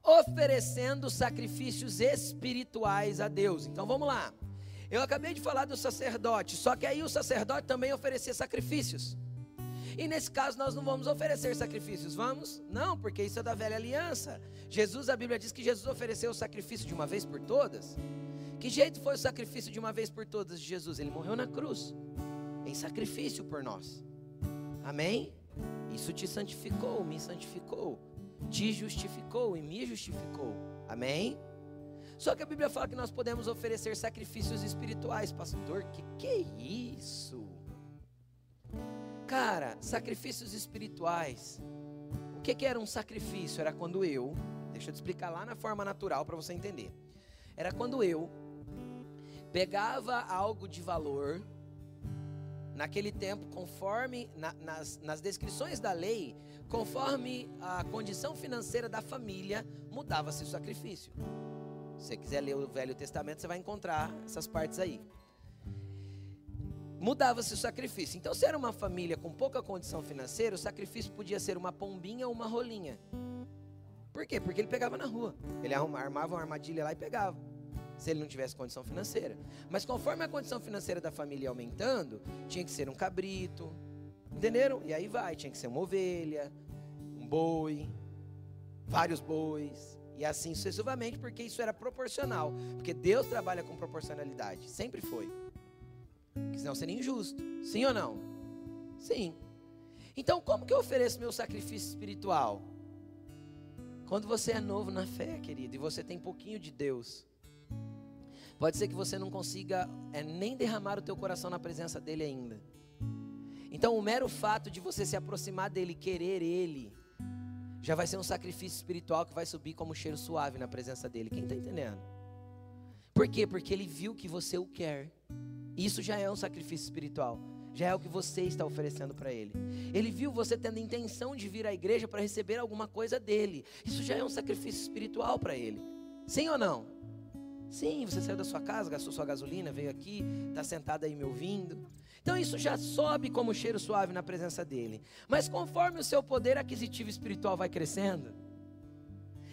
oferecendo sacrifícios espirituais a Deus. Então vamos lá. Eu acabei de falar do sacerdote, só que aí o sacerdote também oferecia sacrifícios. E nesse caso nós não vamos oferecer sacrifícios, vamos? Não, porque isso é da velha aliança. Jesus, a Bíblia diz que Jesus ofereceu o sacrifício de uma vez por todas. Que jeito foi o sacrifício de uma vez por todas de Jesus? Ele morreu na cruz, em sacrifício por nós. Amém? Isso te santificou, me santificou te justificou e me justificou. Amém? Só que a Bíblia fala que nós podemos oferecer sacrifícios espirituais, pastor. Que que é isso? Cara, sacrifícios espirituais. O que, que era um sacrifício? Era quando eu, deixa eu te explicar lá na forma natural para você entender. Era quando eu pegava algo de valor, naquele tempo, conforme na, nas, nas descrições da lei, conforme a condição financeira da família, mudava-se o sacrifício. Se você quiser ler o Velho Testamento, você vai encontrar essas partes aí. Mudava-se o sacrifício. Então, se era uma família com pouca condição financeira, o sacrifício podia ser uma pombinha ou uma rolinha. Por quê? Porque ele pegava na rua. Ele armava uma armadilha lá e pegava. Se ele não tivesse condição financeira. Mas conforme a condição financeira da família ia aumentando, tinha que ser um cabrito, Entenderam? E aí vai, tinha que ser uma ovelha, um boi, vários bois, e assim sucessivamente, porque isso era proporcional. Porque Deus trabalha com proporcionalidade, sempre foi. Porque senão seria injusto. Sim ou não? Sim. Então, como que eu ofereço meu sacrifício espiritual? Quando você é novo na fé, querido, e você tem pouquinho de Deus, pode ser que você não consiga é, nem derramar o teu coração na presença dele ainda. Então, o mero fato de você se aproximar dele, querer ele, já vai ser um sacrifício espiritual que vai subir como cheiro suave na presença dele. Quem está entendendo? Por quê? Porque ele viu que você o quer. Isso já é um sacrifício espiritual. Já é o que você está oferecendo para ele. Ele viu você tendo intenção de vir à igreja para receber alguma coisa dele. Isso já é um sacrifício espiritual para ele. Sim ou não? Sim, você saiu da sua casa, gastou sua gasolina, veio aqui, está sentado aí me ouvindo. Então isso já sobe como cheiro suave na presença dele. Mas conforme o seu poder aquisitivo espiritual vai crescendo,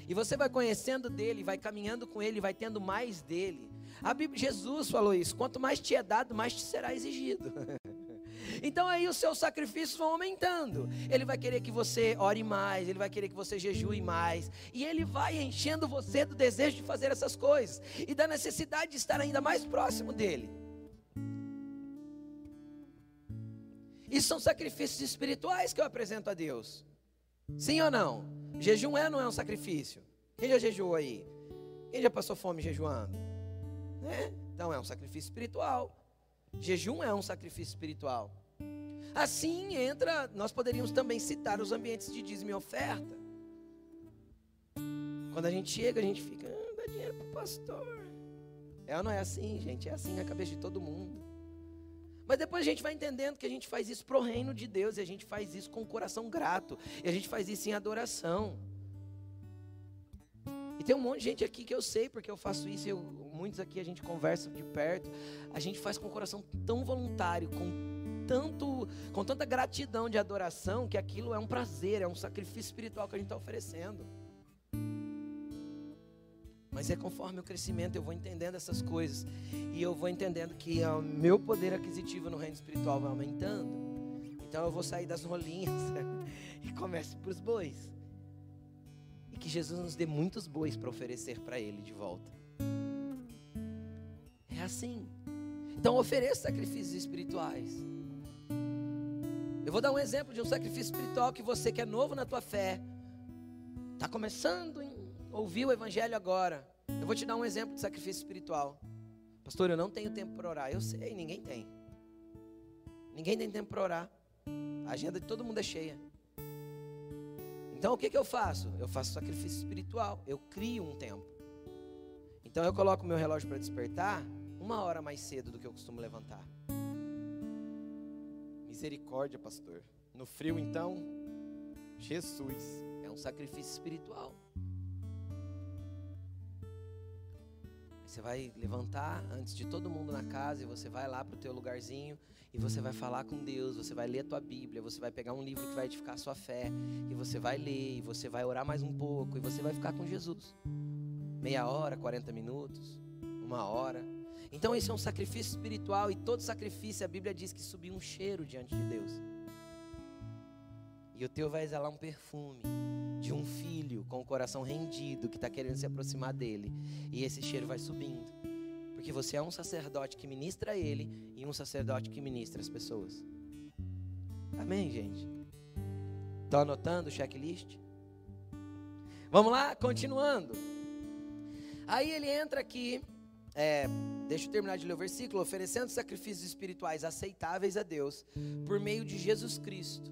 e você vai conhecendo dele, vai caminhando com ele, vai tendo mais dele. A Bíblia, Jesus falou isso: quanto mais te é dado, mais te será exigido. Então aí os seus sacrifícios vão aumentando. Ele vai querer que você ore mais, ele vai querer que você jejue mais, e ele vai enchendo você do desejo de fazer essas coisas e da necessidade de estar ainda mais próximo dele. E são sacrifícios espirituais que eu apresento a Deus. Sim ou não? Jejum é ou não é um sacrifício? Quem já jejuou aí? Quem já passou fome jejuando? Né? Então é um sacrifício espiritual. Jejum é um sacrifício espiritual. Assim entra, nós poderíamos também citar os ambientes de dízimo e oferta. Quando a gente chega, a gente fica, ah, dá dinheiro para o pastor. É não é assim, gente? É assim na cabeça de todo mundo. Mas depois a gente vai entendendo que a gente faz isso pro reino de Deus, e a gente faz isso com o coração grato, e a gente faz isso em adoração. E tem um monte de gente aqui que eu sei, porque eu faço isso, eu, muitos aqui a gente conversa de perto, a gente faz com o coração tão voluntário, com tanto, com tanta gratidão de adoração, que aquilo é um prazer, é um sacrifício espiritual que a gente está oferecendo. Mas é conforme o crescimento eu vou entendendo essas coisas. E eu vou entendendo que o meu poder aquisitivo no reino espiritual vai aumentando. Então eu vou sair das rolinhas e comece para os bois. Que Jesus nos dê muitos bois para oferecer para Ele de volta. É assim. Então ofereça sacrifícios espirituais. Eu vou dar um exemplo de um sacrifício espiritual que você que é novo na tua fé, está começando a ouvir o evangelho agora. Eu vou te dar um exemplo de sacrifício espiritual. Pastor, eu não tenho tempo para orar. Eu sei, ninguém tem. Ninguém tem tempo para orar. A agenda de todo mundo é cheia. Então o que, que eu faço? Eu faço sacrifício espiritual. Eu crio um tempo. Então eu coloco meu relógio para despertar uma hora mais cedo do que eu costumo levantar. Misericórdia, pastor. No frio, então, Jesus. É um sacrifício espiritual. Você vai levantar antes de todo mundo na casa e você vai lá para o teu lugarzinho e você vai falar com Deus, você vai ler a tua Bíblia, você vai pegar um livro que vai edificar a sua fé e você vai ler e você vai orar mais um pouco e você vai ficar com Jesus. Meia hora, 40 minutos, uma hora. Então esse é um sacrifício espiritual e todo sacrifício a Bíblia diz que subia um cheiro diante de Deus. E o teu vai exalar um perfume de um filho com o coração rendido que está querendo se aproximar dele. E esse cheiro vai subindo. Porque você é um sacerdote que ministra ele e um sacerdote que ministra as pessoas. Amém, gente? Estão anotando o checklist? Vamos lá, continuando. Aí ele entra aqui é, deixa eu terminar de ler o versículo. Oferecendo sacrifícios espirituais aceitáveis a Deus por meio de Jesus Cristo.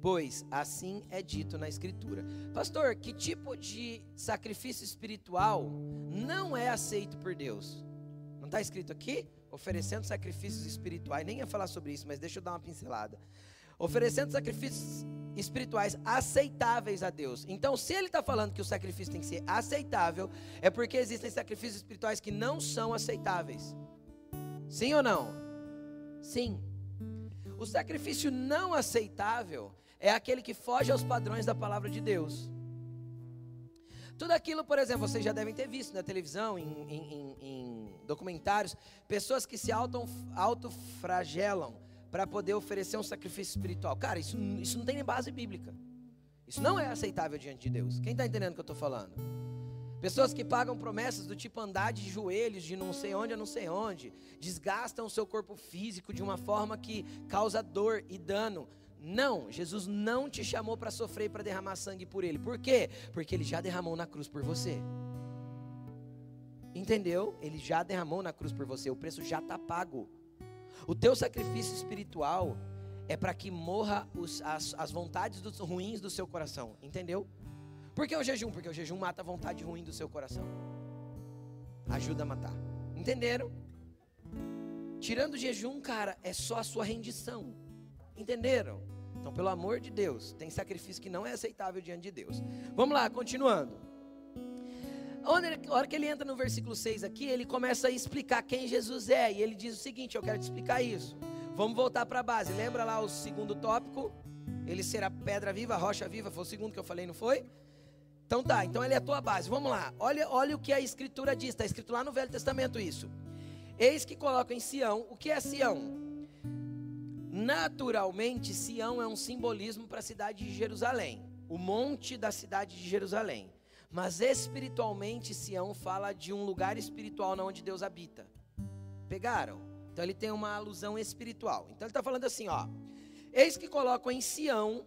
Pois assim é dito na Escritura. Pastor, que tipo de sacrifício espiritual não é aceito por Deus? Não está escrito aqui? Oferecendo sacrifícios espirituais. Nem ia falar sobre isso, mas deixa eu dar uma pincelada. Oferecendo sacrifícios espirituais aceitáveis a Deus. Então, se ele está falando que o sacrifício tem que ser aceitável, é porque existem sacrifícios espirituais que não são aceitáveis. Sim ou não? Sim. O sacrifício não aceitável é aquele que foge aos padrões da palavra de Deus. Tudo aquilo, por exemplo, vocês já devem ter visto na televisão, em, em, em, documentários, pessoas que se autofragelam para poder oferecer um sacrifício espiritual. Cara, isso, isso não tem nem base bíblica. Isso não é aceitável diante de Deus. Quem está entendendo o que eu estou falando? Pessoas que pagam promessas do tipo andar de joelhos de não sei onde a não sei onde, desgastam o seu corpo físico de uma forma que causa dor e dano. Não, Jesus não te chamou para sofrer e para derramar sangue por ele. Por quê? Porque ele já derramou na cruz por você. Entendeu? Ele já derramou na cruz por você. O preço já está pago. O teu sacrifício espiritual é para que morra os, as, as vontades dos, ruins do seu coração, entendeu? Por que o jejum? Porque o jejum mata a vontade ruim do seu coração. Ajuda a matar. Entenderam? Tirando o jejum, cara, é só a sua rendição. Entenderam? Então, pelo amor de Deus, tem sacrifício que não é aceitável diante de Deus. Vamos lá, continuando. A hora que ele entra no versículo 6 aqui, ele começa a explicar quem Jesus é. E ele diz o seguinte: Eu quero te explicar isso. Vamos voltar para a base. Lembra lá o segundo tópico? Ele será pedra viva, rocha viva. Foi o segundo que eu falei, não foi? Então tá, então ele é a tua base. Vamos lá. Olha, olha o que a escritura diz. Está escrito lá no Velho Testamento isso. Eis que coloca em Sião. O que é Sião? Naturalmente, Sião é um simbolismo para a cidade de Jerusalém. O monte da cidade de Jerusalém. Mas espiritualmente, Sião fala de um lugar espiritual onde Deus habita. Pegaram? Então ele tem uma alusão espiritual. Então ele está falando assim: ó. Eis que coloco em Sião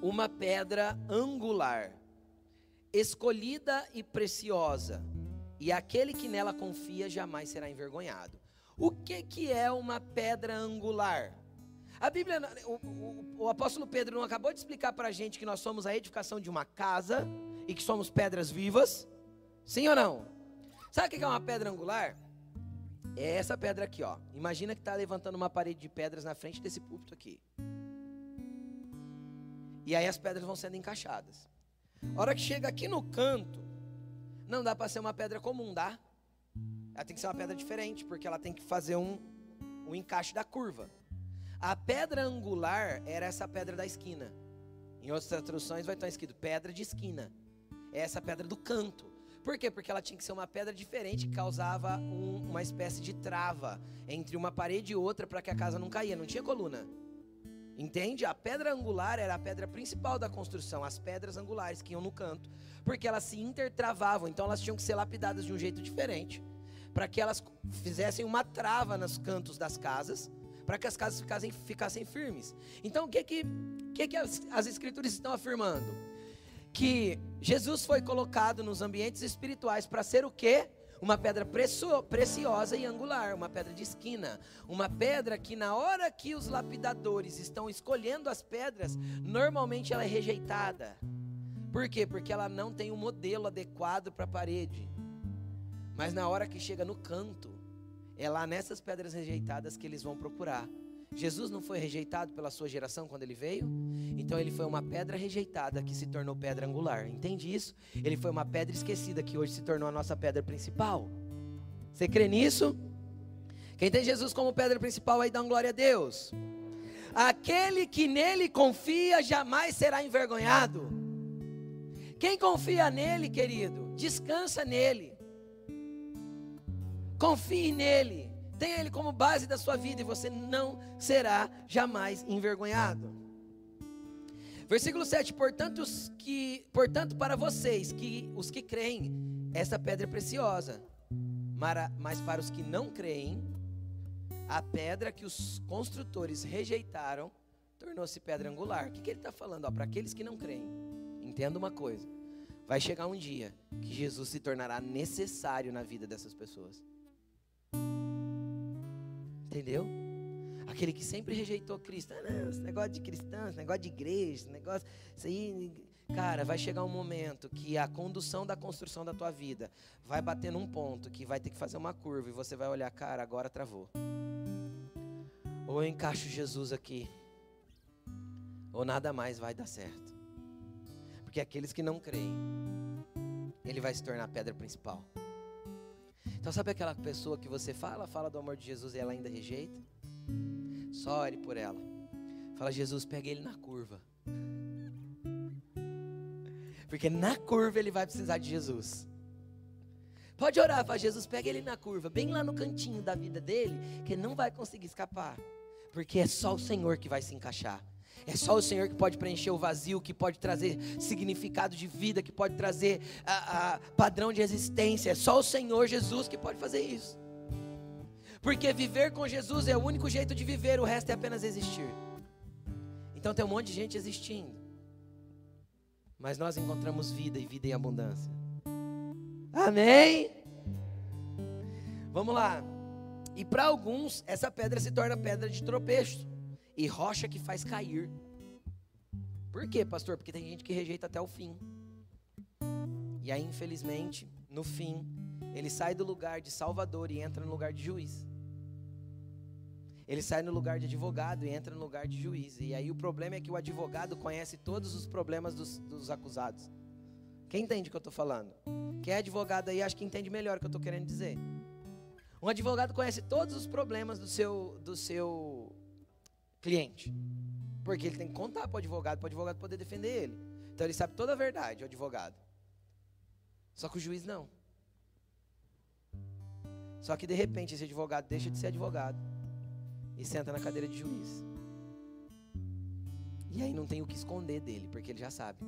uma pedra angular, escolhida e preciosa, e aquele que nela confia jamais será envergonhado. O que, que é uma pedra angular? A Bíblia, o, o, o apóstolo Pedro não acabou de explicar para a gente que nós somos a edificação de uma casa e que somos pedras vivas? Sim ou não? Sabe o que é uma pedra angular? É essa pedra aqui, ó. Imagina que está levantando uma parede de pedras na frente desse púlpito aqui. E aí as pedras vão sendo encaixadas. A hora que chega aqui no canto, não dá para ser uma pedra comum, dá? Ela tem que ser uma pedra diferente, porque ela tem que fazer um, um encaixe da curva. A pedra angular era essa pedra da esquina. Em outras traduções vai estar escrito pedra de esquina. É essa pedra do canto. Por quê? Porque ela tinha que ser uma pedra diferente, que causava um, uma espécie de trava entre uma parede e outra para que a casa não caía, não tinha coluna. Entende? A pedra angular era a pedra principal da construção, as pedras angulares que iam no canto, porque elas se intertravavam, então elas tinham que ser lapidadas de um jeito diferente, para que elas fizessem uma trava nos cantos das casas, para que as casas ficassem, ficassem firmes. Então o que que, que, que as, as escrituras estão afirmando? Que Jesus foi colocado nos ambientes espirituais para ser o quê? uma pedra preciosa e angular, uma pedra de esquina, uma pedra que na hora que os lapidadores estão escolhendo as pedras, normalmente ela é rejeitada. Por quê? Porque ela não tem um modelo adequado para a parede. Mas na hora que chega no canto, é lá nessas pedras rejeitadas que eles vão procurar. Jesus não foi rejeitado pela sua geração quando ele veio? Então ele foi uma pedra rejeitada que se tornou pedra angular. Entende isso? Ele foi uma pedra esquecida que hoje se tornou a nossa pedra principal. Você crê nisso? Quem tem Jesus como pedra principal aí dá um glória a Deus. Aquele que nele confia jamais será envergonhado. Quem confia nele, querido, descansa nele. Confie nele. Tenha Ele como base da sua vida e você não será jamais envergonhado. Versículo 7: portanto, os que, portanto, para vocês, que os que creem, essa pedra é preciosa, mas para os que não creem, a pedra que os construtores rejeitaram tornou-se pedra angular. O que, que ele está falando? Para aqueles que não creem, entenda uma coisa: vai chegar um dia que Jesus se tornará necessário na vida dessas pessoas. Entendeu? Aquele que sempre rejeitou Cristo. Ah, não, esse negócio de cristão, esse negócio de igreja, esse negócio. Isso aí. Cara, vai chegar um momento que a condução da construção da tua vida vai bater num ponto que vai ter que fazer uma curva e você vai olhar, cara, agora travou. Ou eu encaixo Jesus aqui, ou nada mais vai dar certo. Porque aqueles que não creem, ele vai se tornar a pedra principal. Então, sabe aquela pessoa que você fala, fala do amor de Jesus e ela ainda rejeita? Só ore por ela. Fala, Jesus, pega ele na curva. Porque na curva ele vai precisar de Jesus. Pode orar, fala, Jesus, pega ele na curva, bem lá no cantinho da vida dele, que ele não vai conseguir escapar. Porque é só o Senhor que vai se encaixar. É só o Senhor que pode preencher o vazio, que pode trazer significado de vida, que pode trazer a, a padrão de existência. É só o Senhor Jesus que pode fazer isso. Porque viver com Jesus é o único jeito de viver, o resto é apenas existir. Então tem um monte de gente existindo. Mas nós encontramos vida e vida em abundância. Amém? Vamos lá. E para alguns, essa pedra se torna pedra de tropeço e rocha que faz cair. Por quê, pastor? Porque tem gente que rejeita até o fim. E aí, infelizmente, no fim, ele sai do lugar de salvador e entra no lugar de juiz. Ele sai no lugar de advogado e entra no lugar de juiz. E aí o problema é que o advogado conhece todos os problemas dos, dos acusados. Quem entende o que eu estou falando? Quem é advogado aí acho que entende melhor o que eu estou querendo dizer. Um advogado conhece todos os problemas do seu, do seu cliente. Porque ele tem que contar para o advogado, para o advogado poder defender ele. Então ele sabe toda a verdade, o advogado. Só que o juiz não. Só que de repente esse advogado deixa de ser advogado e senta na cadeira de juiz. E aí não tem o que esconder dele, porque ele já sabe.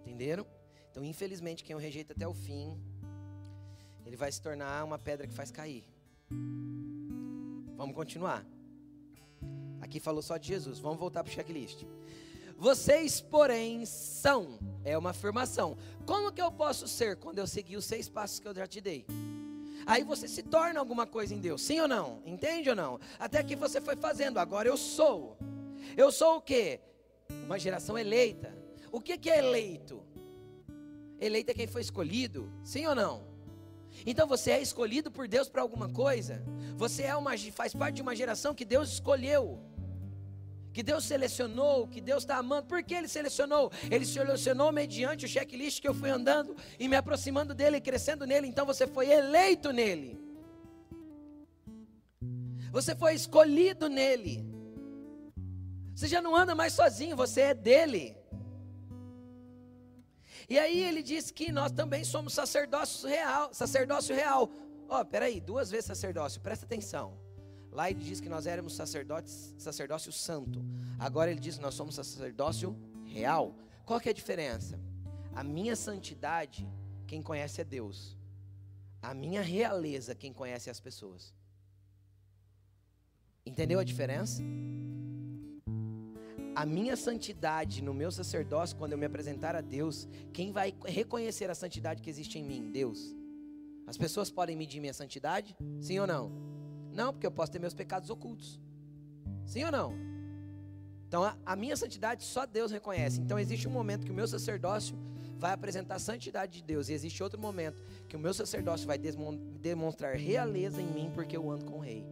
Entenderam? Então, infelizmente, quem o rejeita até o fim, ele vai se tornar uma pedra que faz cair. Vamos continuar. Aqui falou só de Jesus. Vamos voltar para o checklist. Vocês, porém, são. É uma afirmação. Como que eu posso ser quando eu seguir os seis passos que eu já te dei? Aí você se torna alguma coisa em Deus, sim ou não? Entende ou não? Até que você foi fazendo, agora eu sou. Eu sou o quê? Uma geração eleita. O que, que é eleito? Eleito é quem foi escolhido, sim ou não? Então você é escolhido por Deus para alguma coisa. Você é uma, faz parte de uma geração que Deus escolheu. Que Deus selecionou, que Deus está amando. Por que Ele selecionou? Ele selecionou mediante o checklist que eu fui andando e me aproximando dele, crescendo nele. Então você foi eleito nele. Você foi escolhido nele. Você já não anda mais sozinho, você é dele. E aí ele diz que nós também somos sacerdócio real, sacerdócio real. Ó, oh, peraí, duas vezes sacerdócio, presta atenção. Lá ele diz que nós éramos sacerdotes, sacerdócio santo. Agora ele diz que nós somos sacerdócio real. Qual que é a diferença? A minha santidade, quem conhece é Deus. A minha realeza, quem conhece é as pessoas. Entendeu a diferença? A minha santidade no meu sacerdócio, quando eu me apresentar a Deus, quem vai reconhecer a santidade que existe em mim? Deus. As pessoas podem medir minha santidade? Sim ou não? Não, porque eu posso ter meus pecados ocultos. Sim ou não? Então a, a minha santidade só Deus reconhece. Então existe um momento que o meu sacerdócio vai apresentar a santidade de Deus. E existe outro momento que o meu sacerdócio vai demonstrar realeza em mim porque eu ando com o rei.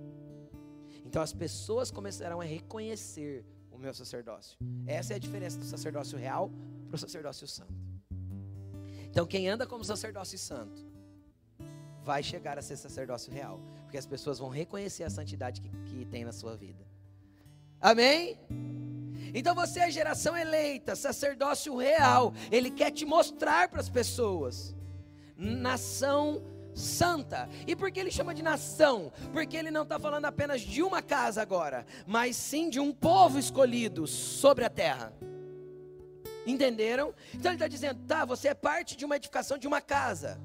Então as pessoas começarão a reconhecer o meu sacerdócio. Essa é a diferença do sacerdócio real para o sacerdócio santo. Então, quem anda como sacerdócio santo vai chegar a ser sacerdócio real, porque as pessoas vão reconhecer a santidade que, que tem na sua vida. Amém? Então você é geração eleita, sacerdócio real. Ele quer te mostrar para as pessoas. Nação santa. E por que ele chama de nação? Porque ele não está falando apenas de uma casa agora, mas sim de um povo escolhido sobre a terra. Entenderam? Então ele está dizendo: tá, você é parte de uma edificação de uma casa.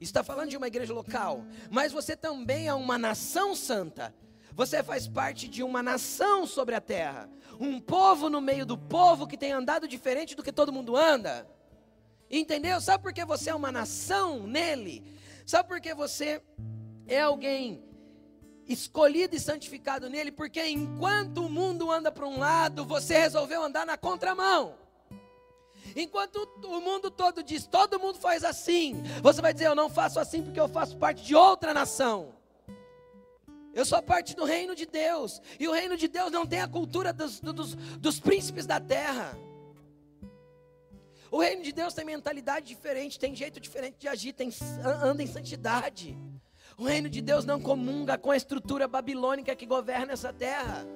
Está falando de uma igreja local, mas você também é uma nação santa. Você faz parte de uma nação sobre a terra, um povo no meio do povo que tem andado diferente do que todo mundo anda. Entendeu? Sabe por que você é uma nação nele? Sabe por que você é alguém escolhido e santificado nele? Porque enquanto o mundo anda para um lado, você resolveu andar na contramão. Enquanto o mundo todo diz, todo mundo faz assim, você vai dizer, eu não faço assim porque eu faço parte de outra nação. Eu sou parte do reino de Deus. E o reino de Deus não tem a cultura dos, dos, dos príncipes da terra. O reino de Deus tem mentalidade diferente, tem jeito diferente de agir, tem, anda em santidade. O reino de Deus não comunga com a estrutura babilônica que governa essa terra.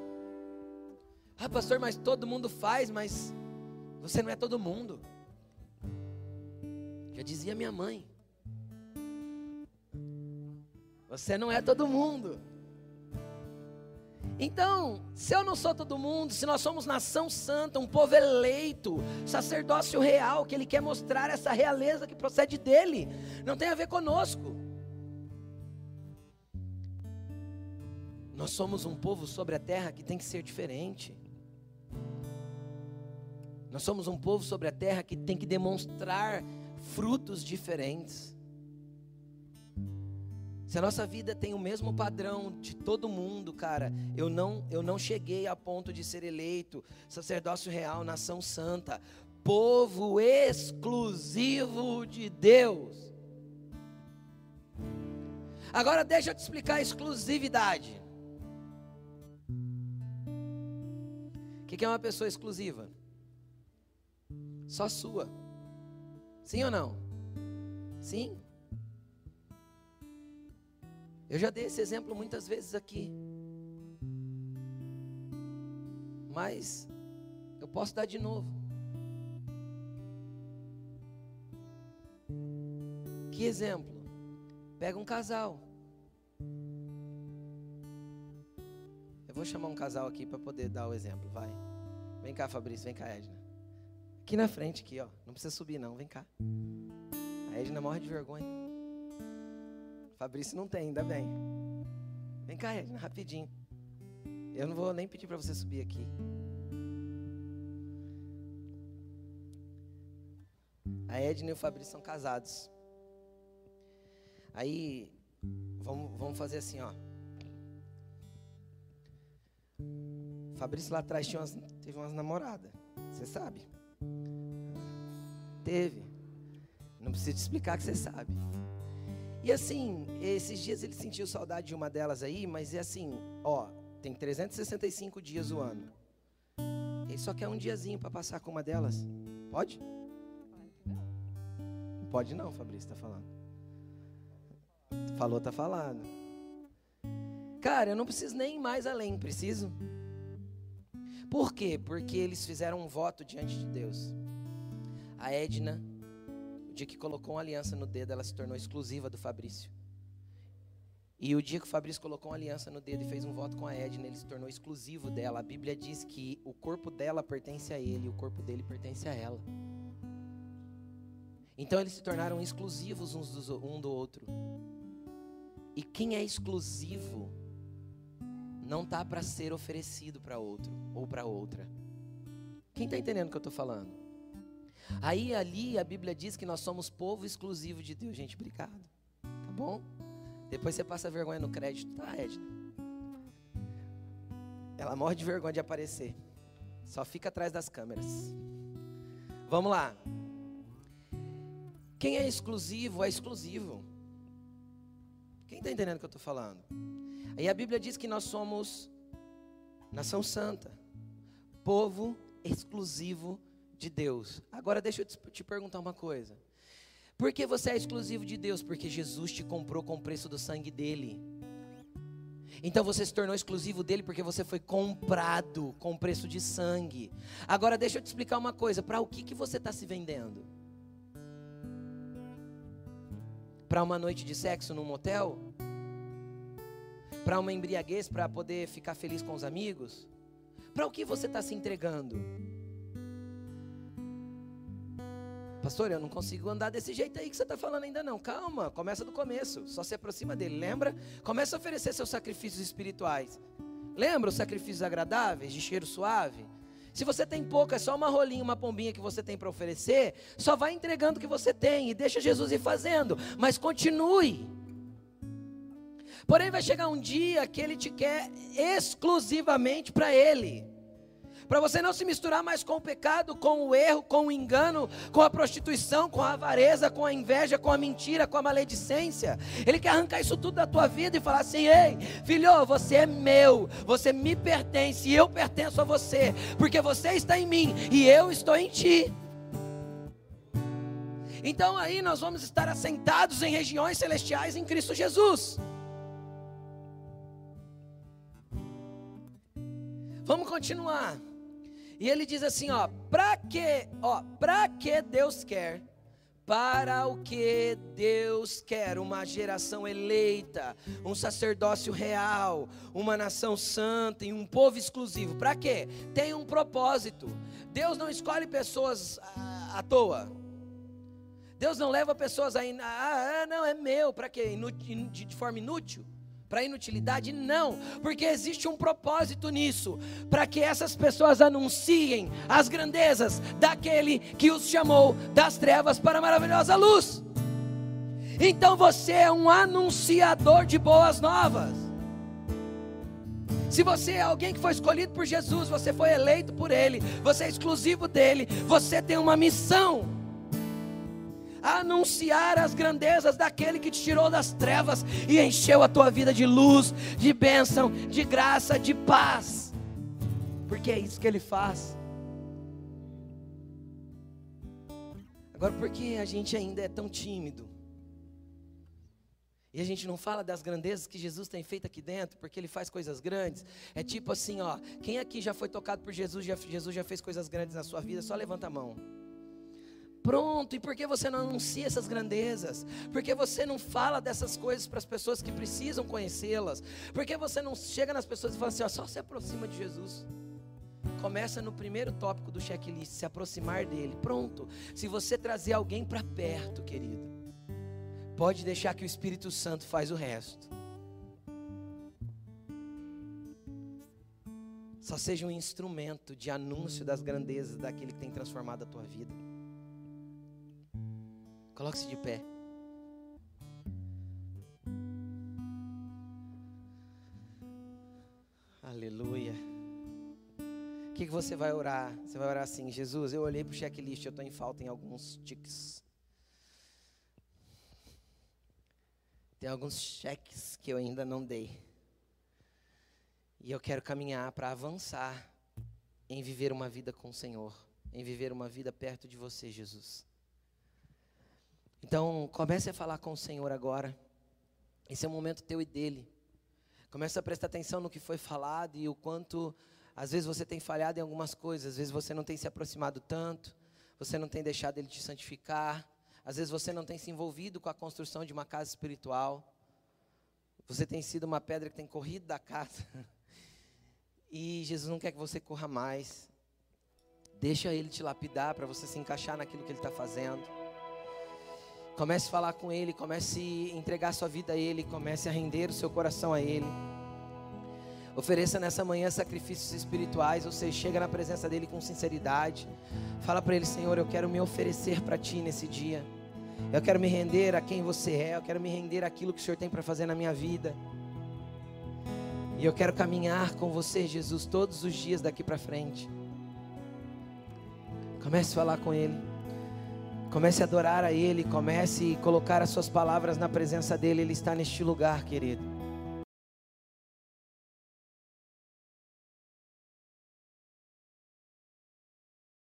Ah, pastor, mas todo mundo faz, mas você não é todo mundo. Já dizia minha mãe. Você não é todo mundo. Então, se eu não sou todo mundo, se nós somos nação santa, um povo eleito, sacerdócio real, que Ele quer mostrar essa realeza que procede dele, não tem a ver conosco. Nós somos um povo sobre a terra que tem que ser diferente. Nós somos um povo sobre a terra que tem que demonstrar frutos diferentes. Se a nossa vida tem o mesmo padrão de todo mundo, cara, eu não, eu não cheguei a ponto de ser eleito sacerdócio real, nação santa, povo exclusivo de Deus. Agora deixa eu te explicar a exclusividade. O que é uma pessoa exclusiva? Só sua. Sim ou não? Sim. Eu já dei esse exemplo muitas vezes aqui. Mas eu posso dar de novo. Que exemplo? Pega um casal. Eu vou chamar um casal aqui para poder dar o exemplo, vai. Vem cá, Fabrício, vem cá, Edna. Aqui na frente, aqui, ó. Não precisa subir, não. Vem cá. A Edna morre de vergonha. Fabrício não tem, ainda bem. Vem cá, Edna, rapidinho. Eu não vou nem pedir para você subir aqui. A Edna e o Fabrício são casados. Aí, vamos, vamos fazer assim, ó. Fabrício lá atrás tinha umas, teve umas namoradas. Você sabe? Teve. Não precisa te explicar que você sabe. E assim, esses dias ele sentiu saudade de uma delas aí, mas é assim, ó, tem 365 dias o ano. Ele só quer um diazinho para passar com uma delas. Pode? Pode não, Fabrício está falando. Falou, tá falando. Cara, eu não preciso nem mais além, preciso? Por quê? Porque eles fizeram um voto diante de Deus. A Edna, o dia que colocou uma aliança no dedo, ela se tornou exclusiva do Fabrício. E o dia que o Fabrício colocou uma aliança no dedo e fez um voto com a Edna, ele se tornou exclusivo dela. A Bíblia diz que o corpo dela pertence a ele e o corpo dele pertence a ela. Então eles se tornaram exclusivos uns do, um do outro. E quem é exclusivo não tá para ser oferecido para outro ou para outra. Quem está entendendo o que eu estou falando? Aí ali a Bíblia diz que nós somos povo exclusivo de Deus, gente. Obrigado. Tá bom? Depois você passa vergonha no crédito, tá, Edna? Ela morre de vergonha de aparecer. Só fica atrás das câmeras. Vamos lá. Quem é exclusivo é exclusivo. Quem está entendendo o que eu estou falando? Aí a Bíblia diz que nós somos nação santa, povo exclusivo de Deus. Agora deixa eu te perguntar uma coisa. Por que você é exclusivo de Deus? Porque Jesus te comprou com o preço do sangue dele. Então você se tornou exclusivo dele porque você foi comprado com preço de sangue. Agora deixa eu te explicar uma coisa: para o que, que você está se vendendo? Para uma noite de sexo num motel? Para uma embriaguez para poder ficar feliz com os amigos? Para o que você está se entregando? Pastor, eu não consigo andar desse jeito aí que você está falando ainda não. Calma, começa do começo. Só se aproxima dele, lembra? Começa a oferecer seus sacrifícios espirituais. Lembra os sacrifícios agradáveis, de cheiro suave? Se você tem pouco, é só uma rolinha, uma pombinha que você tem para oferecer, só vai entregando o que você tem e deixa Jesus ir fazendo, mas continue. Porém, vai chegar um dia que Ele te quer exclusivamente para Ele para você não se misturar mais com o pecado, com o erro, com o engano, com a prostituição, com a avareza, com a inveja, com a mentira, com a maledicência. Ele quer arrancar isso tudo da tua vida e falar assim: ei, filho, você é meu, você me pertence e eu pertenço a você, porque você está em mim e eu estou em ti. Então aí nós vamos estar assentados em regiões celestiais em Cristo Jesus. Vamos continuar. E ele diz assim, ó, para que, ó, para que Deus quer? Para o que Deus quer, uma geração eleita, um sacerdócio real, uma nação santa e um povo exclusivo. Para quê? Tem um propósito. Deus não escolhe pessoas à, à toa. Deus não leva pessoas a. Ah, não, é meu. Para quê? de, de forma inútil para inutilidade? Não, porque existe um propósito nisso, para que essas pessoas anunciem as grandezas daquele que os chamou das trevas para a maravilhosa luz. Então você é um anunciador de boas novas. Se você é alguém que foi escolhido por Jesus, você foi eleito por Ele, você é exclusivo dele, você tem uma missão anunciar as grandezas daquele que te tirou das trevas e encheu a tua vida de luz, de bênção, de graça, de paz. Porque é isso que ele faz. Agora, por que a gente ainda é tão tímido? E a gente não fala das grandezas que Jesus tem feito aqui dentro, porque ele faz coisas grandes. É tipo assim, ó, quem aqui já foi tocado por Jesus, já, Jesus já fez coisas grandes na sua vida, só levanta a mão. Pronto, e por que você não anuncia essas grandezas? Por que você não fala dessas coisas para as pessoas que precisam conhecê-las? Por que você não chega nas pessoas e fala assim, ó, só se aproxima de Jesus? Começa no primeiro tópico do checklist, se aproximar dele. Pronto. Se você trazer alguém para perto, querido, pode deixar que o Espírito Santo faz o resto. Só seja um instrumento de anúncio das grandezas daquele que tem transformado a tua vida. Coloque-se de pé. Aleluia. O que, que você vai orar? Você vai orar assim: Jesus, eu olhei para o checklist, eu estou em falta em alguns tiques. Tem alguns cheques que eu ainda não dei. E eu quero caminhar para avançar em viver uma vida com o Senhor, em viver uma vida perto de você, Jesus. Então, comece a falar com o Senhor agora. Esse é o momento teu e dele. Comece a prestar atenção no que foi falado e o quanto às vezes você tem falhado em algumas coisas, às vezes você não tem se aproximado tanto, você não tem deixado ele te santificar, às vezes você não tem se envolvido com a construção de uma casa espiritual. Você tem sido uma pedra que tem corrido da casa. E Jesus não quer que você corra mais. Deixa ele te lapidar para você se encaixar naquilo que ele está fazendo. Comece a falar com ele, comece a entregar sua vida a ele, comece a render o seu coração a ele. Ofereça nessa manhã sacrifícios espirituais, ou seja, chega na presença dele com sinceridade. Fala para ele, Senhor, eu quero me oferecer para ti nesse dia. Eu quero me render a quem você é, eu quero me render aquilo que o Senhor tem para fazer na minha vida. E eu quero caminhar com você, Jesus, todos os dias daqui para frente. Comece a falar com Ele. Comece a adorar a Ele. Comece a colocar as suas palavras na presença dEle. Ele está neste lugar, querido.